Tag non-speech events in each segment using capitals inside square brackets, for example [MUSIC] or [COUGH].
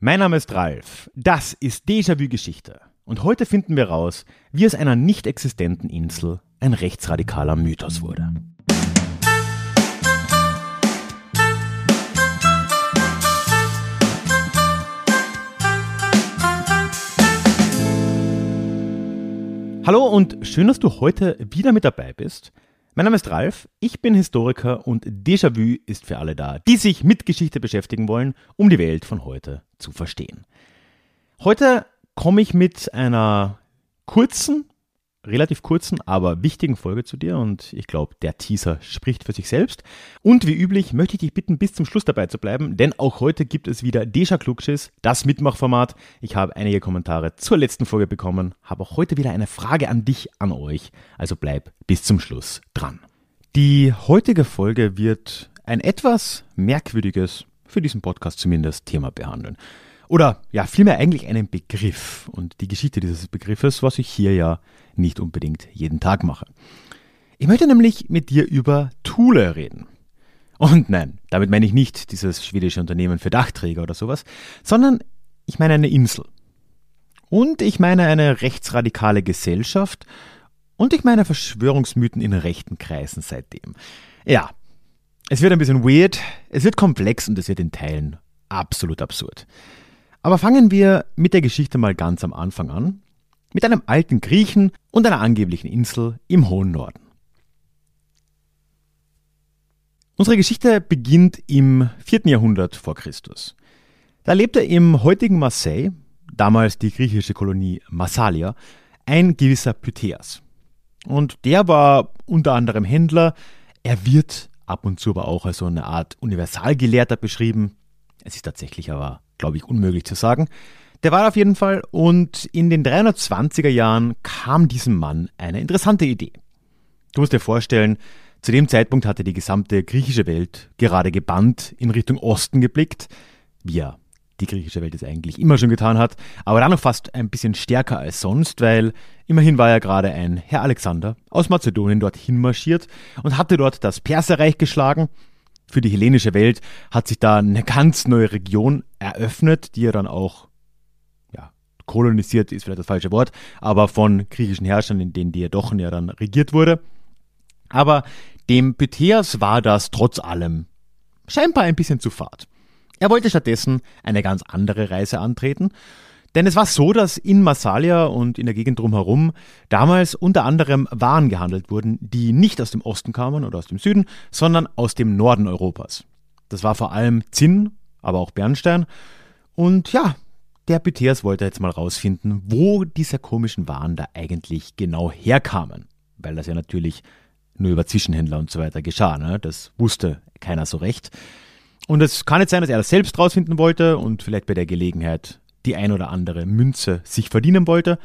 Mein Name ist Ralf. Das ist Déjà-vu Geschichte. Und heute finden wir raus, wie aus einer nicht existenten Insel ein rechtsradikaler Mythos wurde. Hallo und schön, dass du heute wieder mit dabei bist. Mein Name ist Ralf, ich bin Historiker und Déjà-vu ist für alle da, die sich mit Geschichte beschäftigen wollen, um die Welt von heute zu verstehen. Heute komme ich mit einer kurzen, relativ kurzen, aber wichtigen Folge zu dir und ich glaube, der Teaser spricht für sich selbst. Und wie üblich möchte ich dich bitten, bis zum Schluss dabei zu bleiben, denn auch heute gibt es wieder Deja Klugschiss, das Mitmachformat. Ich habe einige Kommentare zur letzten Folge bekommen, habe auch heute wieder eine Frage an dich, an euch, also bleib bis zum Schluss dran. Die heutige Folge wird ein etwas merkwürdiges, für diesen Podcast zumindest, Thema behandeln. Oder ja, vielmehr eigentlich einen Begriff und die Geschichte dieses Begriffes, was ich hier ja nicht unbedingt jeden Tag mache. Ich möchte nämlich mit dir über Thule reden. Und nein, damit meine ich nicht dieses schwedische Unternehmen für Dachträger oder sowas, sondern ich meine eine Insel. Und ich meine eine rechtsradikale Gesellschaft und ich meine Verschwörungsmythen in rechten Kreisen seitdem. Ja, es wird ein bisschen weird, es wird komplex und es wird in Teilen absolut absurd. Aber fangen wir mit der Geschichte mal ganz am Anfang an. Mit einem alten Griechen und einer angeblichen Insel im hohen Norden. Unsere Geschichte beginnt im 4. Jahrhundert vor Christus. Da lebte im heutigen Marseille, damals die griechische Kolonie Massalia, ein gewisser Pytheas. Und der war unter anderem Händler. Er wird ab und zu aber auch als so eine Art Universalgelehrter beschrieben. Es ist tatsächlich aber glaube ich, unmöglich zu sagen. Der war auf jeden Fall und in den 320er Jahren kam diesem Mann eine interessante Idee. Du musst dir vorstellen, zu dem Zeitpunkt hatte die gesamte griechische Welt gerade gebannt in Richtung Osten geblickt, wie ja die griechische Welt es eigentlich immer schon getan hat, aber dann noch fast ein bisschen stärker als sonst, weil immerhin war ja gerade ein Herr Alexander aus Mazedonien dorthin marschiert und hatte dort das Perserreich geschlagen für die hellenische Welt hat sich da eine ganz neue Region eröffnet, die ja dann auch ja, kolonisiert ist vielleicht das falsche Wort, aber von griechischen Herrschern, in denen die Diadochen ja dann regiert wurde. Aber dem Pythias war das trotz allem scheinbar ein bisschen zu fad. Er wollte stattdessen eine ganz andere Reise antreten denn es war so, dass in Massalia und in der Gegend drumherum damals unter anderem Waren gehandelt wurden, die nicht aus dem Osten kamen oder aus dem Süden, sondern aus dem Norden Europas. Das war vor allem Zinn, aber auch Bernstein. Und ja, der Pythias wollte jetzt mal rausfinden, wo diese komischen Waren da eigentlich genau herkamen. Weil das ja natürlich nur über Zwischenhändler und so weiter geschah. Ne? Das wusste keiner so recht. Und es kann jetzt sein, dass er das selbst rausfinden wollte und vielleicht bei der Gelegenheit die ein oder andere Münze sich verdienen wollte.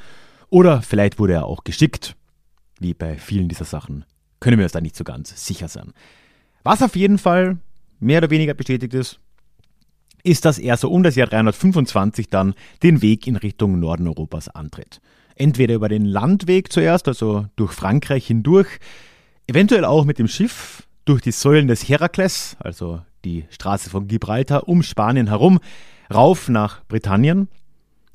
Oder vielleicht wurde er auch geschickt. Wie bei vielen dieser Sachen können wir uns da nicht so ganz sicher sein. Was auf jeden Fall mehr oder weniger bestätigt ist, ist, dass er so um das Jahr 325 dann den Weg in Richtung Norden Europas antritt. Entweder über den Landweg zuerst, also durch Frankreich hindurch, eventuell auch mit dem Schiff durch die Säulen des Herakles, also die Straße von Gibraltar um Spanien herum, rauf nach Britannien.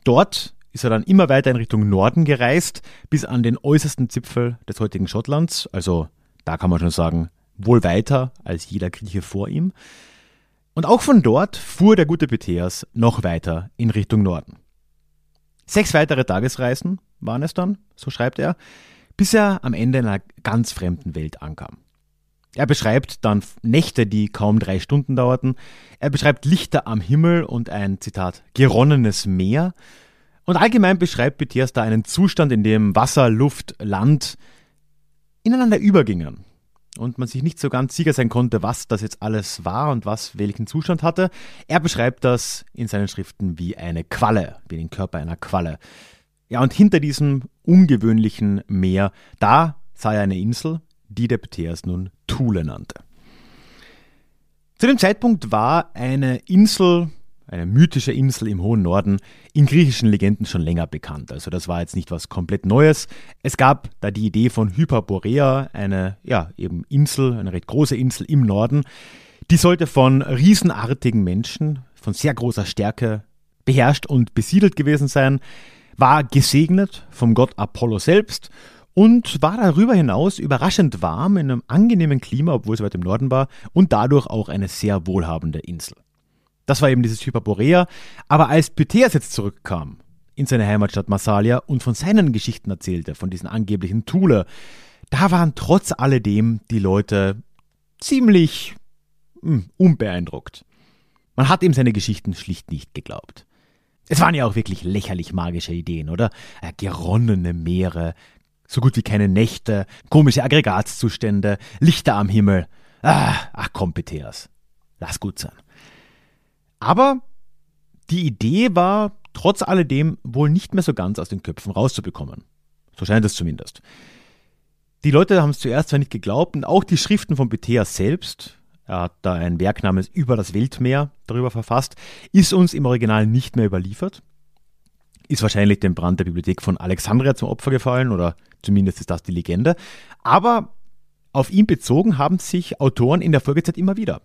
Dort ist er dann immer weiter in Richtung Norden gereist, bis an den äußersten Zipfel des heutigen Schottlands. Also da kann man schon sagen, wohl weiter als jeder Grieche vor ihm. Und auch von dort fuhr der gute Pythias noch weiter in Richtung Norden. Sechs weitere Tagesreisen waren es dann, so schreibt er, bis er am Ende in einer ganz fremden Welt ankam. Er beschreibt dann Nächte, die kaum drei Stunden dauerten. Er beschreibt Lichter am Himmel und ein, Zitat, geronnenes Meer. Und allgemein beschreibt Pythias da einen Zustand, in dem Wasser, Luft, Land ineinander übergingen. Und man sich nicht so ganz sicher sein konnte, was das jetzt alles war und was welchen Zustand hatte. Er beschreibt das in seinen Schriften wie eine Qualle, wie den Körper einer Qualle. Ja, und hinter diesem ungewöhnlichen Meer, da sah er eine Insel, die der Pythias nun Thule nannte. Zu dem Zeitpunkt war eine Insel, eine mythische Insel im hohen Norden, in griechischen Legenden schon länger bekannt. Also das war jetzt nicht was komplett Neues. Es gab da die Idee von Hyperborea, eine ja eben Insel, eine recht große Insel im Norden. Die sollte von riesenartigen Menschen, von sehr großer Stärke beherrscht und besiedelt gewesen sein, war gesegnet vom Gott Apollo selbst und war darüber hinaus überraschend warm in einem angenehmen Klima, obwohl es weit im Norden war, und dadurch auch eine sehr wohlhabende Insel. Das war eben dieses Hyperborea, aber als Pythias jetzt zurückkam in seine Heimatstadt Massalia und von seinen Geschichten erzählte, von diesen angeblichen Thule, da waren trotz alledem die Leute ziemlich mh, hm, unbeeindruckt. Man hat ihm seine Geschichten schlicht nicht geglaubt. Es waren ja auch wirklich lächerlich magische Ideen, oder? Äh, geronnene Meere, so gut wie keine Nächte, komische Aggregatzustände, Lichter am Himmel. Ah, ach komm, Peteas. Lass gut sein. Aber die Idee war trotz alledem wohl nicht mehr so ganz aus den Köpfen rauszubekommen. So scheint es zumindest. Die Leute haben es zuerst zwar nicht geglaubt und auch die Schriften von Peteas selbst, er hat da ein Werk namens Über das Weltmeer darüber verfasst, ist uns im Original nicht mehr überliefert. Ist wahrscheinlich dem Brand der Bibliothek von Alexandria zum Opfer gefallen oder zumindest ist das die Legende. Aber auf ihn bezogen haben sich Autoren in der Folgezeit immer wieder.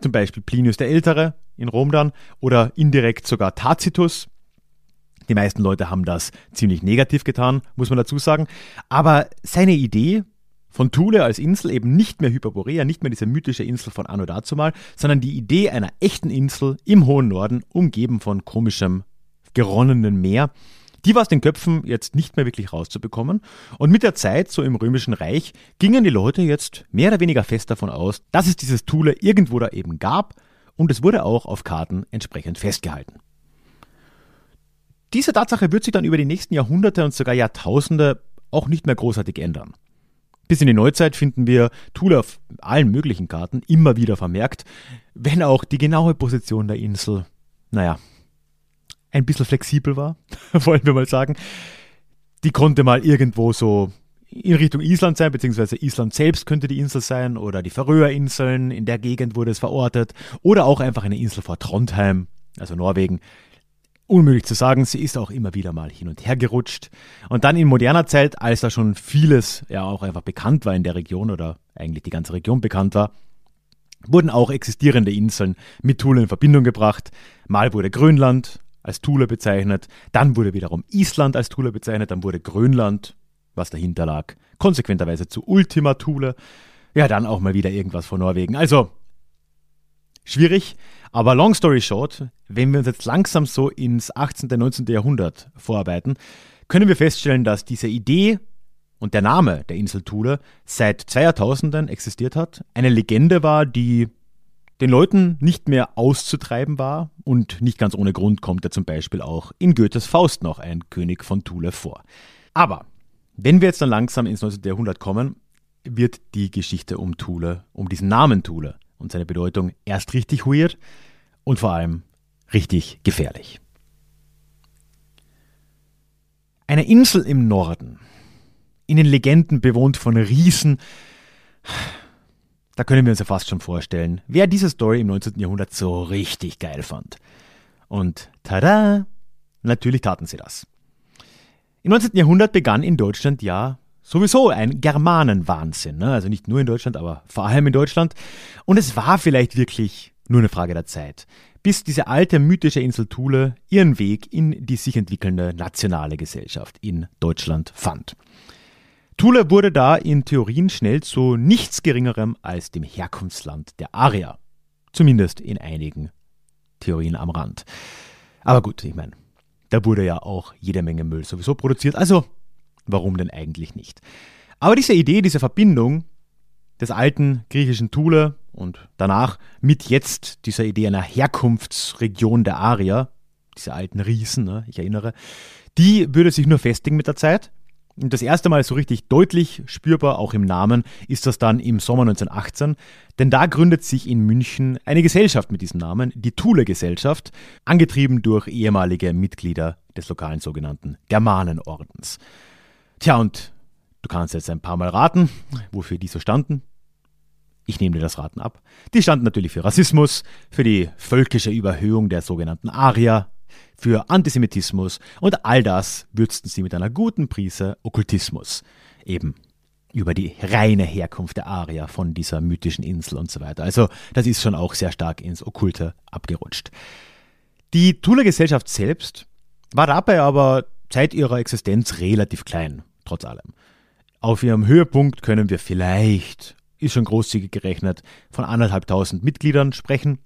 Zum Beispiel Plinius der Ältere in Rom dann oder indirekt sogar Tacitus. Die meisten Leute haben das ziemlich negativ getan, muss man dazu sagen. Aber seine Idee, von Thule als Insel eben nicht mehr Hyperborea, nicht mehr diese mythische Insel von Anno dazumal, sondern die Idee einer echten Insel im hohen Norden, umgeben von komischem, geronnenen Meer. Die war aus den Köpfen jetzt nicht mehr wirklich rauszubekommen. Und mit der Zeit, so im Römischen Reich, gingen die Leute jetzt mehr oder weniger fest davon aus, dass es dieses Thule irgendwo da eben gab und es wurde auch auf Karten entsprechend festgehalten. Diese Tatsache wird sich dann über die nächsten Jahrhunderte und sogar Jahrtausende auch nicht mehr großartig ändern. Bis in die Neuzeit finden wir Tool auf allen möglichen Karten immer wieder vermerkt, wenn auch die genaue Position der Insel, naja, ein bisschen flexibel war, [LAUGHS] wollen wir mal sagen. Die konnte mal irgendwo so in Richtung Island sein, beziehungsweise Island selbst könnte die Insel sein oder die Färöerinseln, in der Gegend wurde es verortet oder auch einfach eine Insel vor Trondheim, also Norwegen. Unmöglich zu sagen, sie ist auch immer wieder mal hin und her gerutscht. Und dann in moderner Zeit, als da schon vieles ja auch einfach bekannt war in der Region oder eigentlich die ganze Region bekannt war, wurden auch existierende Inseln mit Thule in Verbindung gebracht. Mal wurde Grönland als Thule bezeichnet, dann wurde wiederum Island als Thule bezeichnet, dann wurde Grönland, was dahinter lag, konsequenterweise zu Ultima Thule. Ja, dann auch mal wieder irgendwas von Norwegen. Also schwierig, aber long story short, wenn wir uns jetzt langsam so ins 18. und 19. Jahrhundert vorarbeiten, können wir feststellen, dass diese Idee und der Name der Insel Thule seit zwei Jahrtausenden existiert hat, eine Legende war, die den Leuten nicht mehr auszutreiben war und nicht ganz ohne Grund kommt ja zum Beispiel auch in Goethes Faust noch ein König von Thule vor. Aber wenn wir jetzt dann langsam ins 19. Jahrhundert kommen, wird die Geschichte um Thule, um diesen Namen Thule und seine Bedeutung erst richtig weird und vor allem richtig gefährlich. Eine Insel im Norden, in den Legenden bewohnt von Riesen, da können wir uns ja fast schon vorstellen, wer diese Story im 19. Jahrhundert so richtig geil fand. Und tada, natürlich taten sie das. Im 19. Jahrhundert begann in Deutschland ja sowieso ein Germanenwahnsinn. Ne? Also nicht nur in Deutschland, aber vor allem in Deutschland. Und es war vielleicht wirklich nur eine Frage der Zeit, bis diese alte mythische Insel Thule ihren Weg in die sich entwickelnde nationale Gesellschaft in Deutschland fand. Thule wurde da in Theorien schnell zu nichts Geringerem als dem Herkunftsland der Arier. Zumindest in einigen Theorien am Rand. Aber gut, ich meine, da wurde ja auch jede Menge Müll sowieso produziert, also warum denn eigentlich nicht? Aber diese Idee, diese Verbindung des alten griechischen Thule und danach mit jetzt dieser Idee einer Herkunftsregion der Arier, diese alten Riesen, ne, ich erinnere, die würde sich nur festigen mit der Zeit. Das erste Mal so richtig deutlich spürbar, auch im Namen, ist das dann im Sommer 1918, denn da gründet sich in München eine Gesellschaft mit diesem Namen, die Thule-Gesellschaft, angetrieben durch ehemalige Mitglieder des lokalen sogenannten Germanenordens. Tja, und du kannst jetzt ein paar Mal raten, wofür die so standen. Ich nehme dir das Raten ab. Die standen natürlich für Rassismus, für die völkische Überhöhung der sogenannten Arier, für Antisemitismus und all das würzten sie mit einer guten Prise Okkultismus. Eben über die reine Herkunft der Arier von dieser mythischen Insel und so weiter. Also das ist schon auch sehr stark ins Okkulte abgerutscht. Die Thule-Gesellschaft selbst war dabei aber seit ihrer Existenz relativ klein, trotz allem. Auf ihrem Höhepunkt können wir vielleicht, ist schon großzügig gerechnet, von anderthalbtausend Mitgliedern sprechen.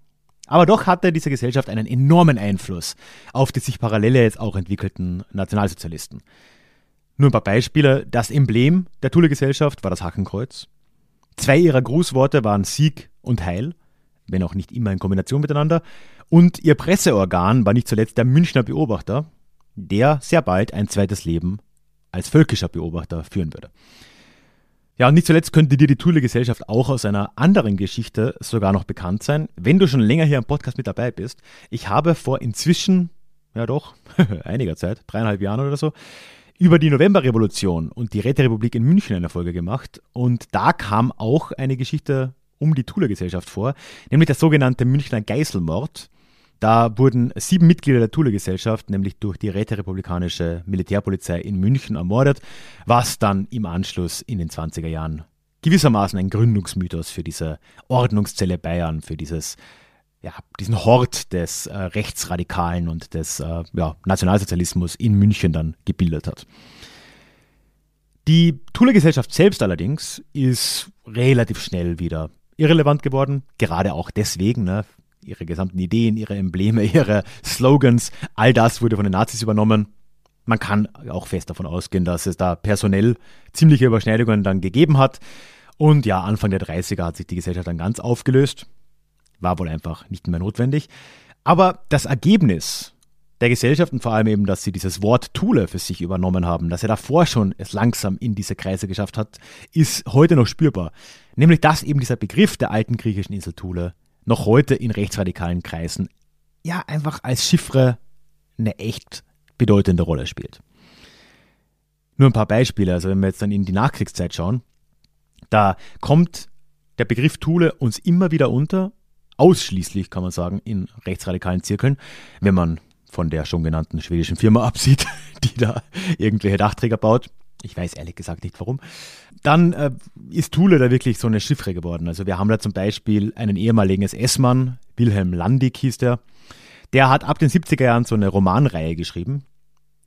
Aber doch hatte diese Gesellschaft einen enormen Einfluss auf die sich parallel jetzt auch entwickelten Nationalsozialisten. Nur ein paar Beispiele. Das Emblem der Thule-Gesellschaft war das Hakenkreuz. Zwei ihrer Grußworte waren Sieg und Heil, wenn auch nicht immer in Kombination miteinander. Und ihr Presseorgan war nicht zuletzt der Münchner Beobachter, der sehr bald ein zweites Leben als völkischer Beobachter führen würde. Ja, und nicht zuletzt könnte dir die Thule-Gesellschaft auch aus einer anderen Geschichte sogar noch bekannt sein, wenn du schon länger hier am Podcast mit dabei bist. Ich habe vor inzwischen, ja doch, [LAUGHS] einiger Zeit, dreieinhalb Jahren oder so, über die Novemberrevolution und die Räterepublik in München eine Folge gemacht. Und da kam auch eine Geschichte um die Thule-Gesellschaft vor, nämlich der sogenannte Münchner Geiselmord. Da wurden sieben Mitglieder der Thule-Gesellschaft nämlich durch die räterepublikanische Militärpolizei in München ermordet, was dann im Anschluss in den 20er Jahren gewissermaßen ein Gründungsmythos für diese Ordnungszelle Bayern, für dieses, ja, diesen Hort des äh, Rechtsradikalen und des äh, ja, Nationalsozialismus in München dann gebildet hat. Die Thule-Gesellschaft selbst allerdings ist relativ schnell wieder irrelevant geworden, gerade auch deswegen, ne, ihre gesamten Ideen, ihre Embleme, [LAUGHS] ihre Slogans, all das wurde von den Nazis übernommen. Man kann auch fest davon ausgehen, dass es da personell ziemliche Überschneidungen dann gegeben hat. Und ja, Anfang der 30er hat sich die Gesellschaft dann ganz aufgelöst. War wohl einfach nicht mehr notwendig. Aber das Ergebnis der Gesellschaft und vor allem eben, dass sie dieses Wort Thule für sich übernommen haben, dass er davor schon es langsam in diese Kreise geschafft hat, ist heute noch spürbar. Nämlich, dass eben dieser Begriff der alten griechischen Insel Thule noch heute in rechtsradikalen Kreisen ja einfach als Chiffre eine echt bedeutende Rolle spielt. Nur ein paar Beispiele, also wenn wir jetzt dann in die Nachkriegszeit schauen, da kommt der Begriff Thule uns immer wieder unter, ausschließlich kann man sagen, in rechtsradikalen Zirkeln, wenn man von der schon genannten schwedischen Firma absieht, [LAUGHS] die da irgendwelche Dachträger baut. Ich weiß ehrlich gesagt nicht warum. Dann äh, ist Thule da wirklich so eine Chiffre geworden. Also wir haben da zum Beispiel einen ehemaligen SS-Mann, Wilhelm Landig hieß der. Der hat ab den 70er Jahren so eine Romanreihe geschrieben.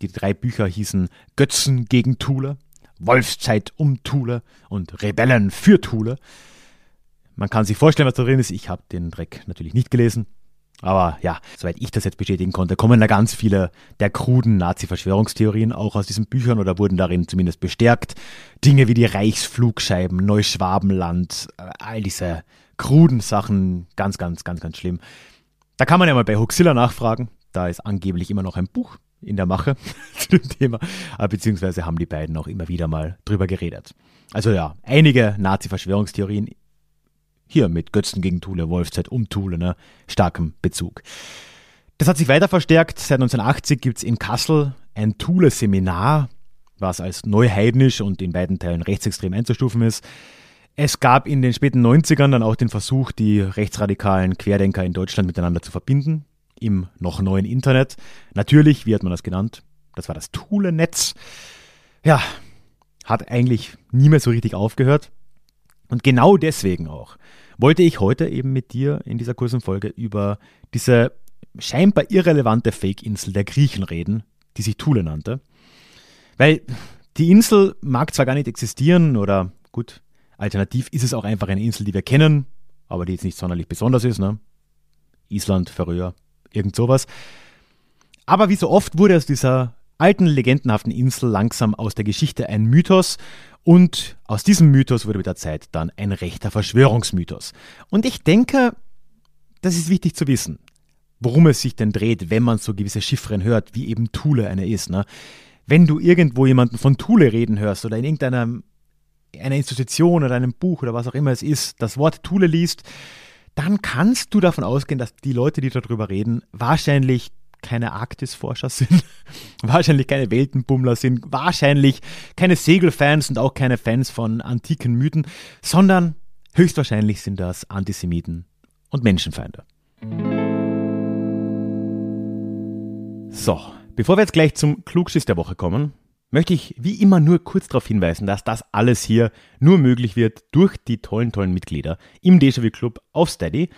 Die drei Bücher hießen Götzen gegen Thule, Wolfszeit um Thule und Rebellen für Thule. Man kann sich vorstellen, was da drin ist. Ich habe den Dreck natürlich nicht gelesen. Aber ja, soweit ich das jetzt bestätigen konnte, kommen da ganz viele der kruden Nazi-Verschwörungstheorien auch aus diesen Büchern oder wurden darin zumindest bestärkt. Dinge wie die Reichsflugscheiben, Neuschwabenland, äh, all diese kruden Sachen, ganz, ganz, ganz, ganz schlimm. Da kann man ja mal bei Huxilla nachfragen. Da ist angeblich immer noch ein Buch in der Mache [LAUGHS] zu dem Thema, äh, beziehungsweise haben die beiden auch immer wieder mal drüber geredet. Also ja, einige Nazi-Verschwörungstheorien hier mit Götzen gegen Thule, Wolfzeit um Thule, ne? starkem Bezug. Das hat sich weiter verstärkt. Seit 1980 gibt es in Kassel ein Thule-Seminar, was als neuheidnisch und in beiden Teilen rechtsextrem einzustufen ist. Es gab in den späten 90ern dann auch den Versuch, die rechtsradikalen Querdenker in Deutschland miteinander zu verbinden, im noch neuen Internet. Natürlich, wie hat man das genannt? Das war das Thule-Netz. Ja, hat eigentlich nie mehr so richtig aufgehört. Und genau deswegen auch wollte ich heute eben mit dir in dieser kurzen Folge über diese scheinbar irrelevante Fake-Insel der Griechen reden, die sich Thule nannte. Weil die Insel mag zwar gar nicht existieren oder gut, alternativ ist es auch einfach eine Insel, die wir kennen, aber die jetzt nicht sonderlich besonders ist, ne? Island, Färöer, irgend sowas. Aber wie so oft wurde aus dieser alten, legendenhaften Insel langsam aus der Geschichte ein Mythos und aus diesem Mythos wurde mit der Zeit dann ein rechter Verschwörungsmythos. Und ich denke, das ist wichtig zu wissen, worum es sich denn dreht, wenn man so gewisse Chiffren hört, wie eben Thule eine ist. Ne? Wenn du irgendwo jemanden von Thule reden hörst oder in irgendeiner einer Institution oder einem Buch oder was auch immer es ist, das Wort Thule liest, dann kannst du davon ausgehen, dass die Leute, die darüber reden, wahrscheinlich keine Arktisforscher sind, [LAUGHS] wahrscheinlich keine Weltenbummler sind, wahrscheinlich keine Segelfans und auch keine Fans von antiken Mythen, sondern höchstwahrscheinlich sind das Antisemiten und Menschenfeinde. So, bevor wir jetzt gleich zum Klugschiss der Woche kommen, möchte ich wie immer nur kurz darauf hinweisen, dass das alles hier nur möglich wird durch die tollen, tollen Mitglieder im Déjà-vu Club auf Steady.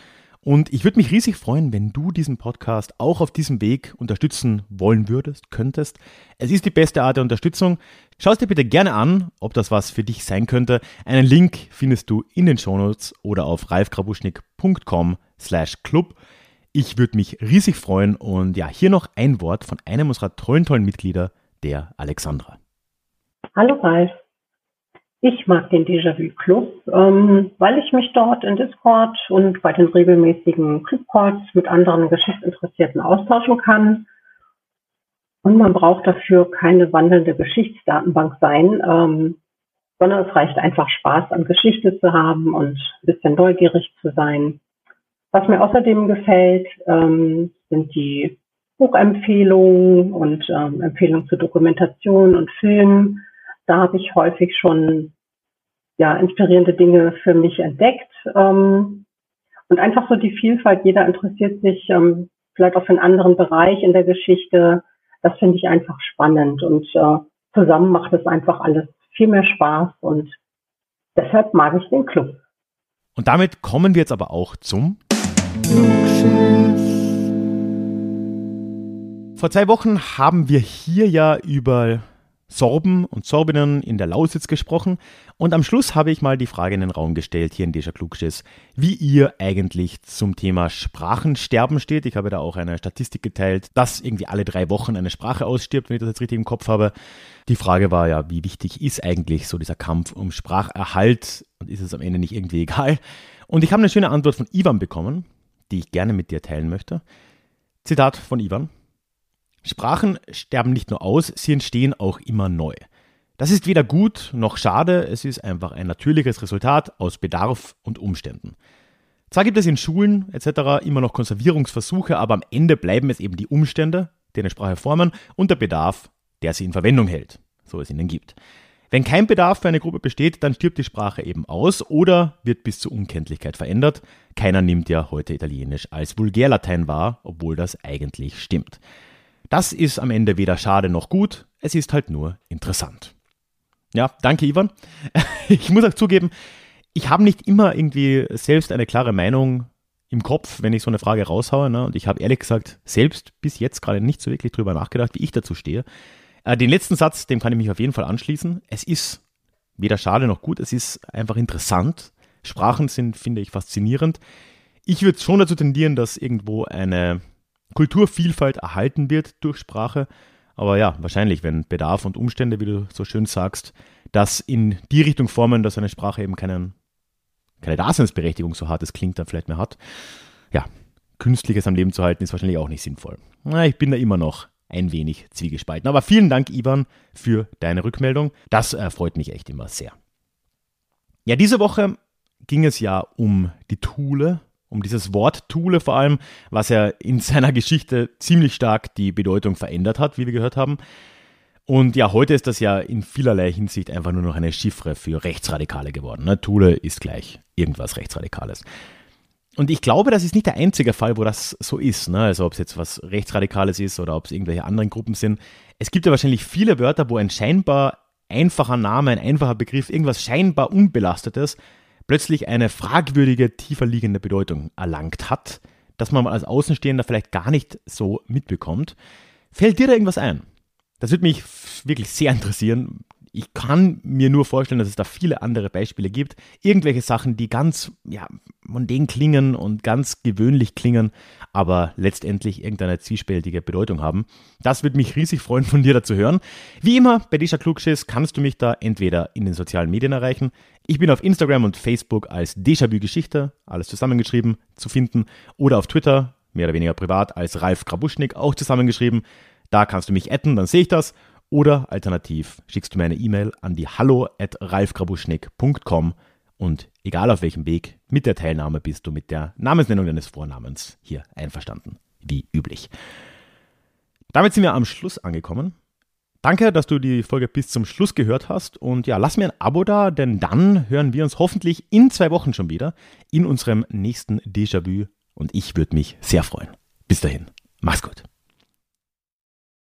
Und ich würde mich riesig freuen, wenn du diesen Podcast auch auf diesem Weg unterstützen wollen würdest, könntest. Es ist die beste Art der Unterstützung. Schau es dir bitte gerne an, ob das was für dich sein könnte. Einen Link findest du in den Shownotes oder auf ralfgrabuschnick.com slash club. Ich würde mich riesig freuen und ja, hier noch ein Wort von einem unserer tollen, tollen Mitglieder, der Alexandra. Hallo Ralf. Ich mag den Déjà-vu Club, ähm, weil ich mich dort in Discord und bei den regelmäßigen Clubcalls mit anderen Geschichtsinteressierten austauschen kann. Und man braucht dafür keine wandelnde Geschichtsdatenbank sein, ähm, sondern es reicht einfach Spaß an Geschichte zu haben und ein bisschen neugierig zu sein. Was mir außerdem gefällt, ähm, sind die Buchempfehlungen und ähm, Empfehlungen zu Dokumentation und Filmen da habe ich häufig schon ja, inspirierende Dinge für mich entdeckt. Ähm, und einfach so die Vielfalt, jeder interessiert sich ähm, vielleicht auch für einen anderen Bereich in der Geschichte. Das finde ich einfach spannend und äh, zusammen macht es einfach alles viel mehr Spaß und deshalb mag ich den Club. Und damit kommen wir jetzt aber auch zum Vor zwei Wochen haben wir hier ja über Sorben und Sorbinnen in der Lausitz gesprochen und am Schluss habe ich mal die Frage in den Raum gestellt hier in Deja Klugschiss, wie ihr eigentlich zum Thema Sprachensterben steht. Ich habe da auch eine Statistik geteilt, dass irgendwie alle drei Wochen eine Sprache ausstirbt, wenn ich das jetzt richtig im Kopf habe. Die Frage war ja, wie wichtig ist eigentlich so dieser Kampf um Spracherhalt und ist es am Ende nicht irgendwie egal? Und ich habe eine schöne Antwort von Ivan bekommen, die ich gerne mit dir teilen möchte. Zitat von Ivan. Sprachen sterben nicht nur aus, sie entstehen auch immer neu. Das ist weder gut noch schade, es ist einfach ein natürliches Resultat aus Bedarf und Umständen. Zwar gibt es in Schulen etc. immer noch Konservierungsversuche, aber am Ende bleiben es eben die Umstände, die eine Sprache formen, und der Bedarf, der sie in Verwendung hält, so es ihnen gibt. Wenn kein Bedarf für eine Gruppe besteht, dann stirbt die Sprache eben aus oder wird bis zur Unkenntlichkeit verändert. Keiner nimmt ja heute Italienisch als Vulgärlatein wahr, obwohl das eigentlich stimmt. Das ist am Ende weder schade noch gut, es ist halt nur interessant. Ja, danke Ivan. [LAUGHS] Ich muss auch zugeben, ich habe nicht immer irgendwie selbst eine klare Meinung im Kopf, wenn ich so eine Frage raushaue. Ne? Und ich habe ehrlich gesagt selbst bis jetzt gerade nicht so wirklich drüber nachgedacht, wie ich dazu stehe. Äh, den letzten Satz, dem kann ich mich auf jeden Fall anschließen. Es ist weder schade noch gut, es ist einfach interessant. Sprachen sind, finde ich, faszinierend. Ich würde schon dazu tendieren, dass irgendwo eine Kulturvielfalt erhalten wird durch Sprache. Aber ja, wahrscheinlich, wenn Bedarf und Umstände, wie du so schön sagst, das in die Richtung formen, dass eine Sprache eben keinen, keine Daseinsberechtigung, so hart es klingt, dann vielleicht mehr hat. Ja, Künstliches am Leben zu halten, ist wahrscheinlich auch nicht sinnvoll. Na, ich bin da immer noch ein wenig zwiegespalten. Aber vielen Dank, Ivan, für deine Rückmeldung. Das äh, freut mich echt immer sehr. Ja, diese Woche ging es ja um die Thule, um dieses Wort Thule vor allem, was ja in seiner Geschichte ziemlich stark die Bedeutung verändert hat, wie wir gehört haben. Und ja, heute ist das ja in vielerlei Hinsicht einfach nur noch eine Chiffre für Rechtsradikale geworden. Ne? Thule ist gleich irgendwas Rechtsradikales. Und ich glaube, das ist nicht der einzige Fall, wo das so ist. Ne? Also ob es jetzt was Rechtsradikales ist oder ob es irgendwelche anderen Gruppen sind. Es gibt ja wahrscheinlich viele Wörter, wo ein scheinbar einfacher Name, ein einfacher Begriff, irgendwas scheinbar Unbelastetes plötzlich eine fragwürdige, tiefer liegende Bedeutung erlangt hat, dass man als Außenstehender vielleicht gar nicht so mitbekommt. Fällt dir da irgendwas ein? Das würde mich wirklich sehr interessieren ich kann mir nur vorstellen, dass es da viele andere Beispiele gibt. Irgendwelche Sachen, die ganz ja, mondän klingen und ganz gewöhnlich klingen, aber letztendlich irgendeine zwiespältige Bedeutung haben. Das würde mich riesig freuen, von dir da zu hören. Wie immer, bei Disha Klugschiss kannst du mich da entweder in den sozialen Medien erreichen. Ich bin auf Instagram und Facebook als Déjà-vu Geschichte, alles zusammengeschrieben, zu finden. Oder auf Twitter, mehr oder weniger privat, als Ralf Krabuschnik, auch zusammengeschrieben. Da kannst du mich adden, dann sehe ich das. Oder alternativ schickst du mir eine E-Mail an die hallo at ralfgrabuschnick.com und egal auf welchem Weg, mit der Teilnahme bist du mit der Namensnennung deines Vornamens hier einverstanden, wie üblich. Damit sind wir am Schluss angekommen. Danke, dass du die Folge bis zum Schluss gehört hast und ja, lass mir ein Abo da, denn dann hören wir uns hoffentlich in zwei Wochen schon wieder in unserem nächsten Déjà-vu und ich würde mich sehr freuen. Bis dahin, mach's gut.